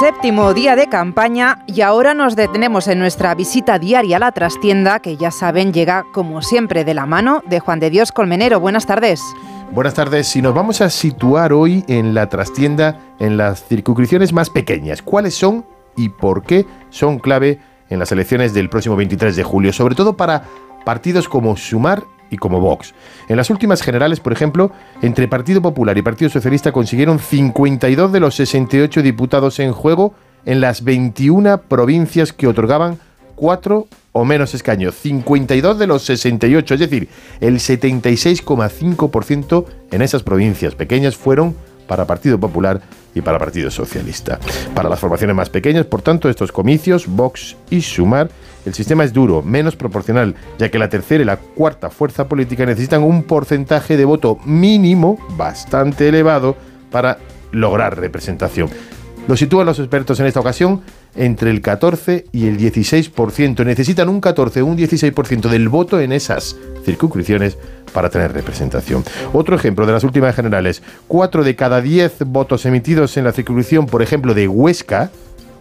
Séptimo día de campaña y ahora nos detenemos en nuestra visita diaria a la trastienda que ya saben llega como siempre de la mano de Juan de Dios Colmenero. Buenas tardes. Buenas tardes. Y nos vamos a situar hoy en la trastienda en las circunscripciones más pequeñas. ¿Cuáles son y por qué son clave en las elecciones del próximo 23 de julio? Sobre todo para partidos como Sumar como Vox. En las últimas generales, por ejemplo, entre Partido Popular y Partido Socialista consiguieron 52 de los 68 diputados en juego en las 21 provincias que otorgaban 4 o menos escaños. 52 de los 68, es decir, el 76,5% en esas provincias pequeñas fueron para Partido Popular y para Partido Socialista. Para las formaciones más pequeñas, por tanto, estos comicios, Vox y Sumar, el sistema es duro, menos proporcional, ya que la tercera y la cuarta fuerza política necesitan un porcentaje de voto mínimo bastante elevado para lograr representación. Lo sitúan los expertos en esta ocasión entre el 14 y el 16%. Necesitan un 14 o un 16% del voto en esas circunscripciones para tener representación. Otro ejemplo de las últimas generales, 4 de cada 10 votos emitidos en la circunscripción, por ejemplo, de Huesca,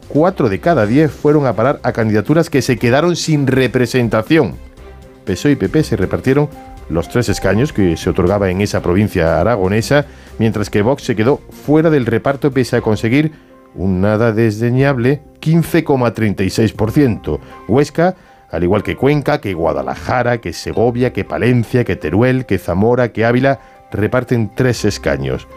4 de cada 10 fueron a parar a candidaturas que se quedaron sin representación. PSOE y PP se repartieron los tres escaños que se otorgaba en esa provincia aragonesa, mientras que Vox se quedó fuera del reparto pese a conseguir un nada desdeñable 15,36%. Huesca, al igual que Cuenca, que Guadalajara, que Segovia, que Palencia, que Teruel, que Zamora, que Ávila, reparten tres escaños.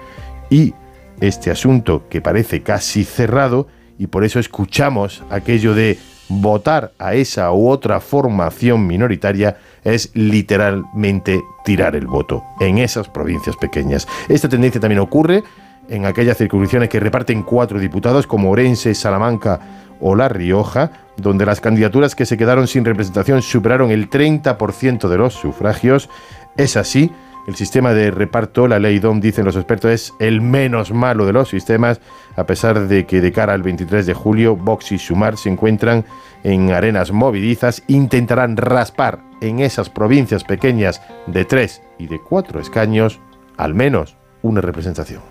Y este asunto, que parece casi cerrado, y por eso escuchamos aquello de votar a esa u otra formación minoritaria, es literalmente tirar el voto en esas provincias pequeñas. Esta tendencia también ocurre en aquellas circunscripciones que reparten cuatro diputados como Orense, Salamanca o La Rioja, donde las candidaturas que se quedaron sin representación superaron el 30% de los sufragios. Es así, el sistema de reparto, la ley DOM, dicen los expertos, es el menos malo de los sistemas, a pesar de que de cara al 23 de julio, Vox y Sumar se encuentran en arenas movidizas, intentarán raspar en esas provincias pequeñas de tres y de cuatro escaños al menos una representación.